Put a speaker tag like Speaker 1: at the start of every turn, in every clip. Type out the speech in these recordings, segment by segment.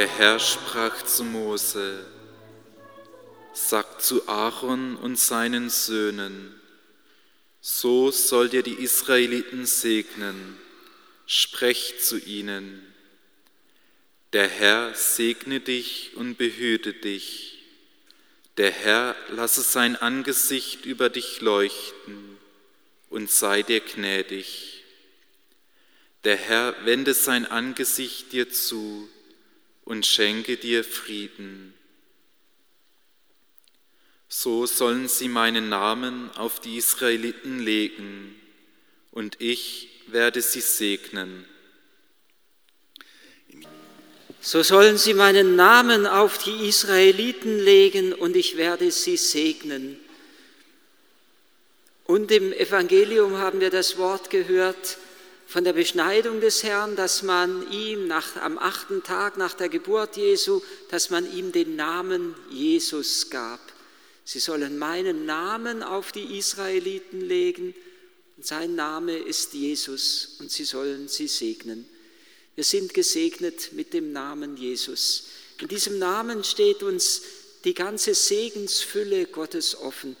Speaker 1: Der Herr sprach zu Mose, sagt zu Aaron und seinen Söhnen, so sollt ihr die Israeliten segnen, sprecht zu ihnen, der Herr segne dich und behüte dich, der Herr lasse sein Angesicht über dich leuchten und sei dir gnädig. Der Herr wende sein Angesicht dir zu und schenke dir Frieden. So sollen sie meinen Namen auf die Israeliten legen, und ich werde sie segnen.
Speaker 2: So sollen sie meinen Namen auf die Israeliten legen, und ich werde sie segnen. Und im Evangelium haben wir das Wort gehört, von der Beschneidung des Herrn, dass man ihm nach, am achten Tag nach der Geburt Jesu, dass man ihm den Namen Jesus gab. Sie sollen meinen Namen auf die Israeliten legen und sein Name ist Jesus und sie sollen sie segnen. Wir sind gesegnet mit dem Namen Jesus. In diesem Namen steht uns die ganze Segensfülle Gottes offen.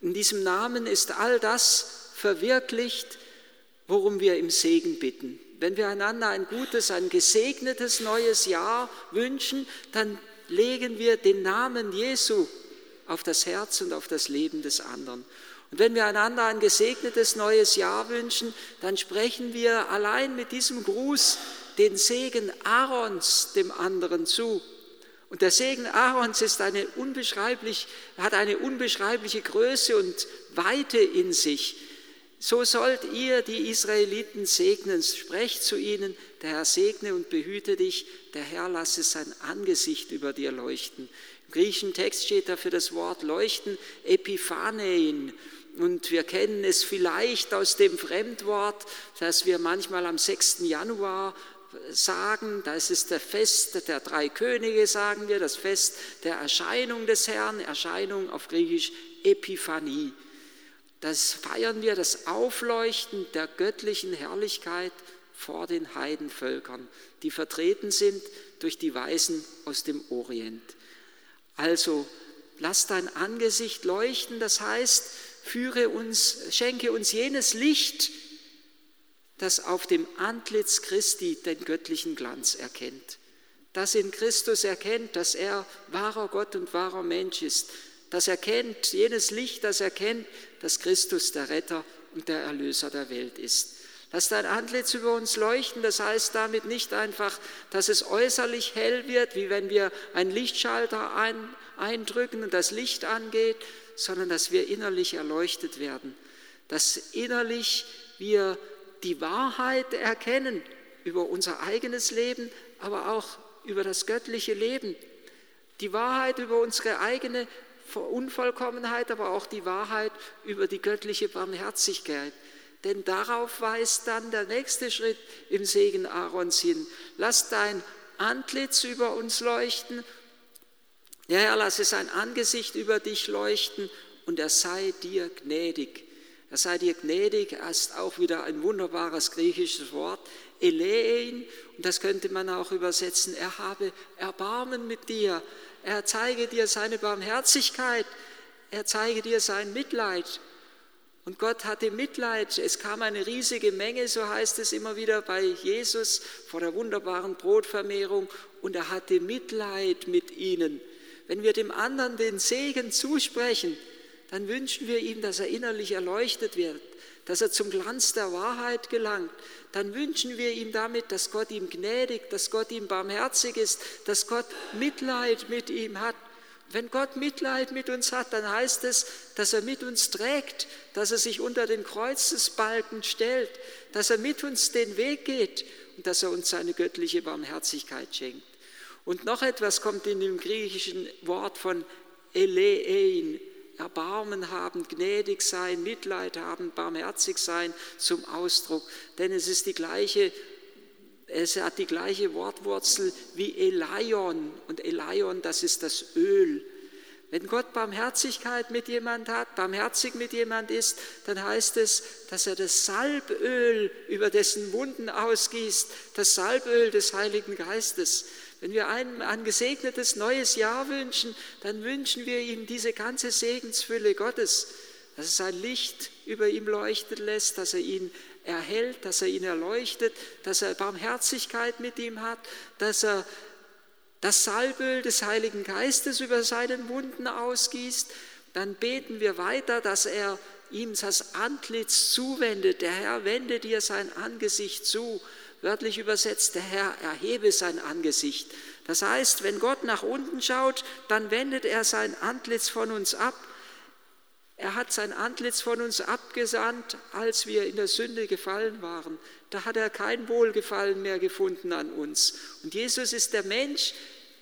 Speaker 2: In diesem Namen ist all das verwirklicht, worum wir im Segen bitten. Wenn wir einander ein gutes, ein gesegnetes neues Jahr wünschen, dann legen wir den Namen Jesu auf das Herz und auf das Leben des anderen. Und wenn wir einander ein gesegnetes neues Jahr wünschen, dann sprechen wir allein mit diesem Gruß den Segen Aarons dem anderen zu. Und der Segen Aarons ist eine unbeschreiblich, hat eine unbeschreibliche Größe und Weite in sich. So sollt ihr die Israeliten segnen, sprecht zu ihnen, der Herr segne und behüte dich, der Herr lasse sein Angesicht über dir leuchten. Im griechischen Text steht dafür das Wort leuchten, Epiphanein. Und wir kennen es vielleicht aus dem Fremdwort, das wir manchmal am 6. Januar sagen, das ist der Fest der drei Könige, sagen wir, das Fest der Erscheinung des Herrn, Erscheinung auf Griechisch Epiphanie. Das feiern wir, das Aufleuchten der göttlichen Herrlichkeit vor den Heidenvölkern, die vertreten sind durch die Weisen aus dem Orient. Also lass dein Angesicht leuchten, das heißt, führe uns, schenke uns jenes Licht, das auf dem Antlitz Christi den göttlichen Glanz erkennt, das in Christus erkennt, dass er wahrer Gott und wahrer Mensch ist, das erkennt, jenes Licht, das erkennt, dass Christus der Retter und der Erlöser der Welt ist. Lass dein Antlitz über uns leuchten, das heißt damit nicht einfach, dass es äußerlich hell wird, wie wenn wir einen Lichtschalter ein, eindrücken und das Licht angeht, sondern dass wir innerlich erleuchtet werden, dass innerlich wir die Wahrheit erkennen über unser eigenes Leben, aber auch über das göttliche Leben, die Wahrheit über unsere eigene Unvollkommenheit, aber auch die Wahrheit über die göttliche Barmherzigkeit. Denn darauf weist dann der nächste Schritt im Segen Aarons hin. Lass dein Antlitz über uns leuchten. Ja, Herr, lasse sein Angesicht über dich leuchten und er sei dir gnädig. Er sei dir gnädig, er ist auch wieder ein wunderbares griechisches Wort, Elein, und das könnte man auch übersetzen, er habe Erbarmen mit dir, er zeige dir seine Barmherzigkeit, er zeige dir sein Mitleid. Und Gott hatte Mitleid. Es kam eine riesige Menge, so heißt es immer wieder bei Jesus vor der wunderbaren Brotvermehrung, und er hatte Mitleid mit ihnen. Wenn wir dem anderen den Segen zusprechen, dann wünschen wir ihm, dass er innerlich erleuchtet wird, dass er zum Glanz der Wahrheit gelangt, dann wünschen wir ihm damit, dass Gott ihm gnädig, dass Gott ihm barmherzig ist, dass Gott Mitleid mit ihm hat. Wenn Gott Mitleid mit uns hat, dann heißt es, dass er mit uns trägt, dass er sich unter den Kreuzesbalken stellt, dass er mit uns den Weg geht und dass er uns seine göttliche Barmherzigkeit schenkt. Und noch etwas kommt in dem griechischen Wort von Elein, Erbarmen haben, gnädig sein, Mitleid haben, barmherzig sein zum Ausdruck. Denn es ist die gleiche, es hat die gleiche Wortwurzel wie Elion. Und Elion, das ist das Öl. Wenn Gott Barmherzigkeit mit jemand hat, barmherzig mit jemand ist, dann heißt es, dass er das Salböl über dessen Wunden ausgießt, das Salböl des Heiligen Geistes. Wenn wir einem ein gesegnetes neues Jahr wünschen, dann wünschen wir ihm diese ganze Segensfülle Gottes, dass es sein Licht über ihm leuchten lässt, dass er ihn erhält, dass er ihn erleuchtet, dass er Barmherzigkeit mit ihm hat, dass er das Salböl des Heiligen Geistes über seinen Wunden ausgießt, dann beten wir weiter, dass er ihm das Antlitz zuwendet. Der Herr wende dir sein Angesicht zu. Wörtlich übersetzt, der Herr erhebe sein Angesicht. Das heißt, wenn Gott nach unten schaut, dann wendet er sein Antlitz von uns ab. Er hat sein Antlitz von uns abgesandt, als wir in der Sünde gefallen waren. Da hat er kein Wohlgefallen mehr gefunden an uns. Und Jesus ist der Mensch,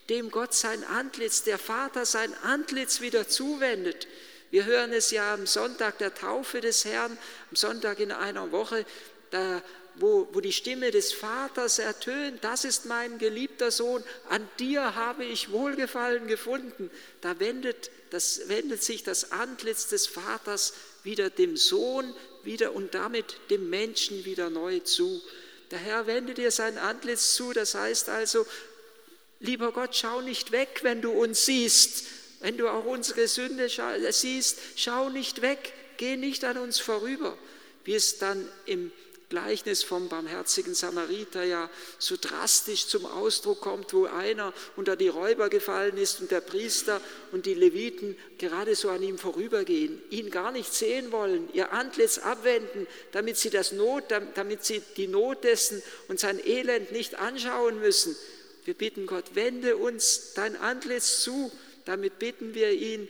Speaker 2: dem Gott sein Antlitz, der Vater sein Antlitz wieder zuwendet. Wir hören es ja am Sonntag der Taufe des Herrn, am Sonntag in einer Woche, da, wo, wo die Stimme des Vaters ertönt, das ist mein geliebter Sohn, an dir habe ich Wohlgefallen gefunden. Da wendet, das, wendet sich das Antlitz des Vaters wieder dem Sohn wieder und damit dem Menschen wieder neu zu. Der Herr wendet dir sein Antlitz zu, das heißt also, Lieber Gott, schau nicht weg, wenn du uns siehst, wenn du auch unsere Sünde siehst, schau nicht weg, geh nicht an uns vorüber, wie es dann im Gleichnis vom barmherzigen Samariter ja so drastisch zum Ausdruck kommt, wo einer unter die Räuber gefallen ist und der Priester und die Leviten gerade so an ihm vorübergehen, ihn gar nicht sehen wollen, ihr Antlitz abwenden, damit sie, das Not, damit sie die Not dessen und sein Elend nicht anschauen müssen. Wir bitten Gott, wende uns dein Antlitz zu. Damit bitten wir ihn,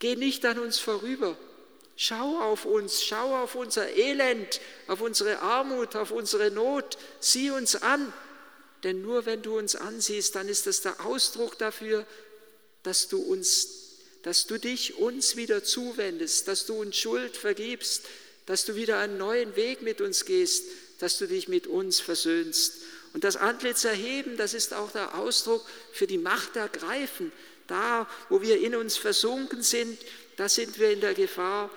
Speaker 2: geh nicht an uns vorüber. Schau auf uns, schau auf unser Elend, auf unsere Armut, auf unsere Not. Sieh uns an. Denn nur wenn du uns ansiehst, dann ist das der Ausdruck dafür, dass du uns, dass du dich uns wieder zuwendest, dass du uns Schuld vergibst, dass du wieder einen neuen Weg mit uns gehst, dass du dich mit uns versöhnst. Und das Antlitz erheben, das ist auch der Ausdruck für die Macht ergreifen. Da, wo wir in uns versunken sind, da sind wir in der Gefahr,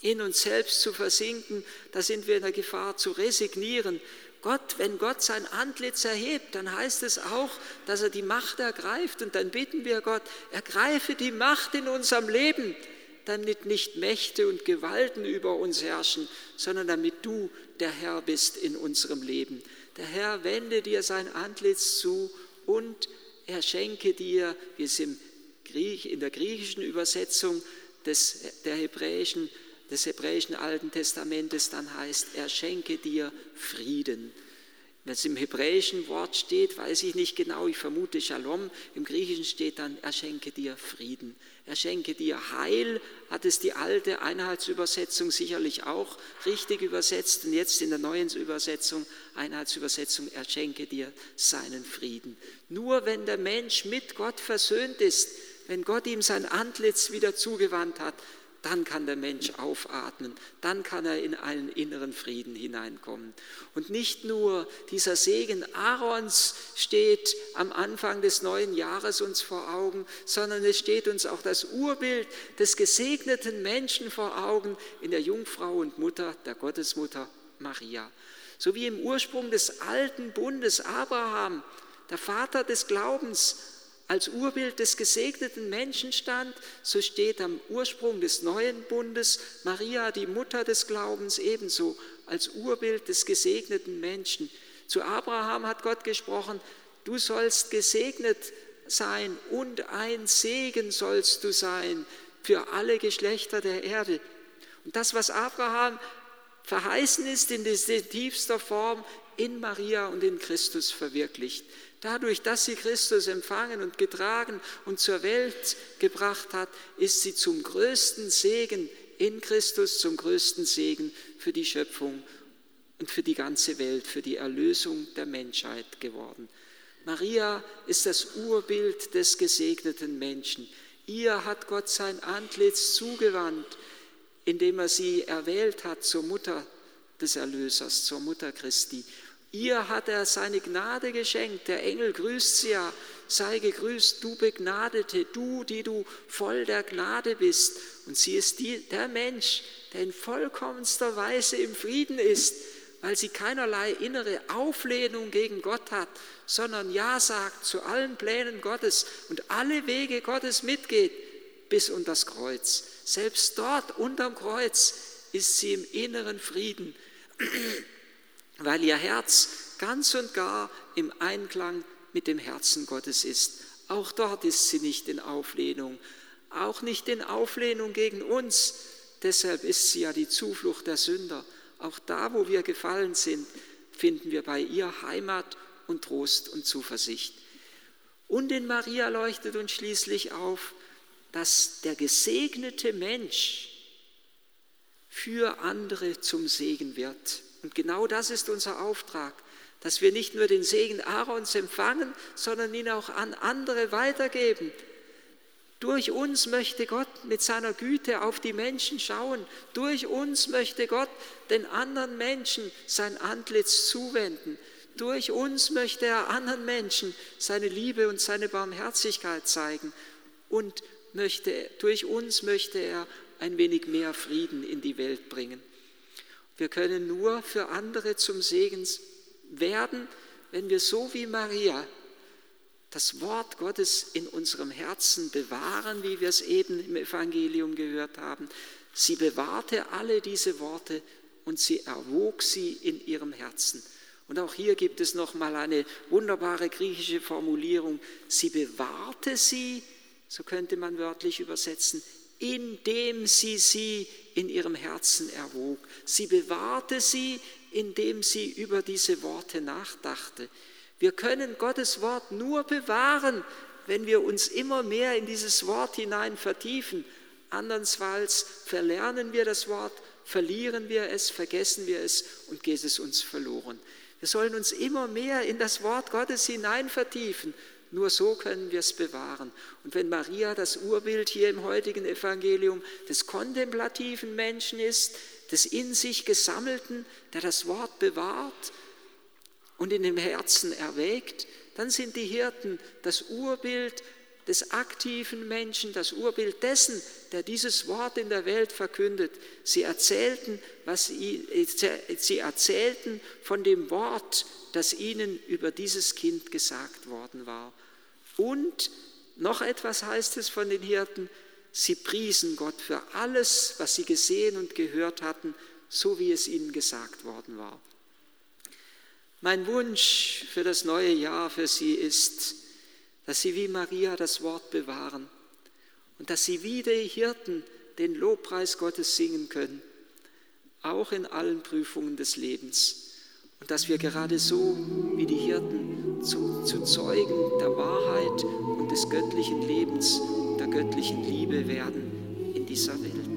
Speaker 2: in uns selbst zu versinken, da sind wir in der Gefahr zu resignieren. Gott, wenn Gott sein Antlitz erhebt, dann heißt es auch, dass er die Macht ergreift. Und dann bitten wir Gott, ergreife die Macht in unserem Leben, damit nicht Mächte und Gewalten über uns herrschen, sondern damit du der Herr bist in unserem Leben. Der Herr wende dir sein Antlitz zu und er schenke dir, wie es im Griech, in der griechischen Übersetzung des, der hebräischen, des hebräischen Alten Testamentes dann heißt, er schenke dir Frieden. Wenn es im hebräischen Wort steht, weiß ich nicht genau, ich vermute Shalom, im Griechischen steht dann, er schenke dir Frieden, er schenke dir Heil, hat es die alte Einheitsübersetzung sicherlich auch richtig übersetzt und jetzt in der neuen Übersetzung, Einheitsübersetzung, er schenke dir seinen Frieden. Nur wenn der Mensch mit Gott versöhnt ist, wenn Gott ihm sein Antlitz wieder zugewandt hat, dann kann der Mensch aufatmen, dann kann er in einen inneren Frieden hineinkommen. Und nicht nur dieser Segen Aarons steht am Anfang des neuen Jahres uns vor Augen, sondern es steht uns auch das Urbild des gesegneten Menschen vor Augen in der Jungfrau und Mutter, der Gottesmutter Maria. So wie im Ursprung des alten Bundes Abraham, der Vater des Glaubens, als Urbild des gesegneten Menschen stand, so steht am Ursprung des neuen Bundes Maria, die Mutter des Glaubens, ebenso als Urbild des gesegneten Menschen. Zu Abraham hat Gott gesprochen, du sollst gesegnet sein und ein Segen sollst du sein für alle Geschlechter der Erde. Und das, was Abraham verheißen ist, in tiefster Form in Maria und in Christus verwirklicht. Dadurch, dass sie Christus empfangen und getragen und zur Welt gebracht hat, ist sie zum größten Segen in Christus, zum größten Segen für die Schöpfung und für die ganze Welt, für die Erlösung der Menschheit geworden. Maria ist das Urbild des gesegneten Menschen. Ihr hat Gott sein Antlitz zugewandt, indem er sie erwählt hat zur Mutter des Erlösers, zur Mutter Christi. Ihr hat er seine Gnade geschenkt. Der Engel grüßt sie ja. Sei gegrüßt, du Begnadete, du, die du voll der Gnade bist. Und sie ist die, der Mensch, der in vollkommenster Weise im Frieden ist. weil sie keinerlei innere Auflehnung gegen Gott hat, sondern Ja sagt zu allen Plänen Gottes und alle Wege Gottes mitgeht bis unter das Kreuz. Selbst dort unterm Kreuz ist sie im inneren Frieden, weil ihr Herz ganz und gar im Einklang mit dem Herzen Gottes ist. Auch dort ist sie nicht in Auflehnung, auch nicht in Auflehnung gegen uns. Deshalb ist sie ja die Zuflucht der Sünder. Auch da, wo wir gefallen sind, finden wir bei ihr Heimat und Trost und Zuversicht. Und in Maria leuchtet uns schließlich auf, dass der gesegnete Mensch für andere zum Segen wird. Und genau das ist unser Auftrag, dass wir nicht nur den Segen Aarons empfangen, sondern ihn auch an andere weitergeben. Durch uns möchte Gott mit seiner Güte auf die Menschen schauen. Durch uns möchte Gott den anderen Menschen sein Antlitz zuwenden. Durch uns möchte er anderen Menschen seine Liebe und seine Barmherzigkeit zeigen. Und möchte, durch uns möchte er ein wenig mehr Frieden in die Welt bringen. Wir können nur für andere zum Segen werden, wenn wir so wie Maria das Wort Gottes in unserem Herzen bewahren, wie wir es eben im Evangelium gehört haben. Sie bewahrte alle diese Worte und sie erwog sie in ihrem Herzen. Und auch hier gibt es noch mal eine wunderbare griechische Formulierung. Sie bewahrte sie, so könnte man wörtlich übersetzen, indem sie sie in ihrem Herzen erwog. Sie bewahrte sie, indem sie über diese Worte nachdachte. Wir können Gottes Wort nur bewahren, wenn wir uns immer mehr in dieses Wort hinein vertiefen. Andernfalls verlernen wir das Wort, verlieren wir es, vergessen wir es und geht es uns verloren. Wir sollen uns immer mehr in das Wort Gottes hinein vertiefen. Nur so können wir es bewahren. Und wenn Maria das Urbild hier im heutigen Evangelium des kontemplativen Menschen ist, des in sich Gesammelten, der das Wort bewahrt, und in dem Herzen erwägt, dann sind die Hirten das Urbild des aktiven Menschen, das Urbild dessen, der dieses Wort in der Welt verkündet. Sie erzählten, was sie, sie erzählten von dem Wort, das ihnen über dieses Kind gesagt worden war. Und noch etwas heißt es von den Hirten, sie priesen Gott für alles, was sie gesehen und gehört hatten, so wie es ihnen gesagt worden war. Mein Wunsch für das neue Jahr für Sie ist, dass Sie wie Maria das Wort bewahren und dass Sie wie die Hirten den Lobpreis Gottes singen können, auch in allen Prüfungen des Lebens. Und dass wir gerade so wie die Hirten zu, zu Zeugen der Wahrheit und des göttlichen Lebens, der göttlichen Liebe werden in dieser Welt.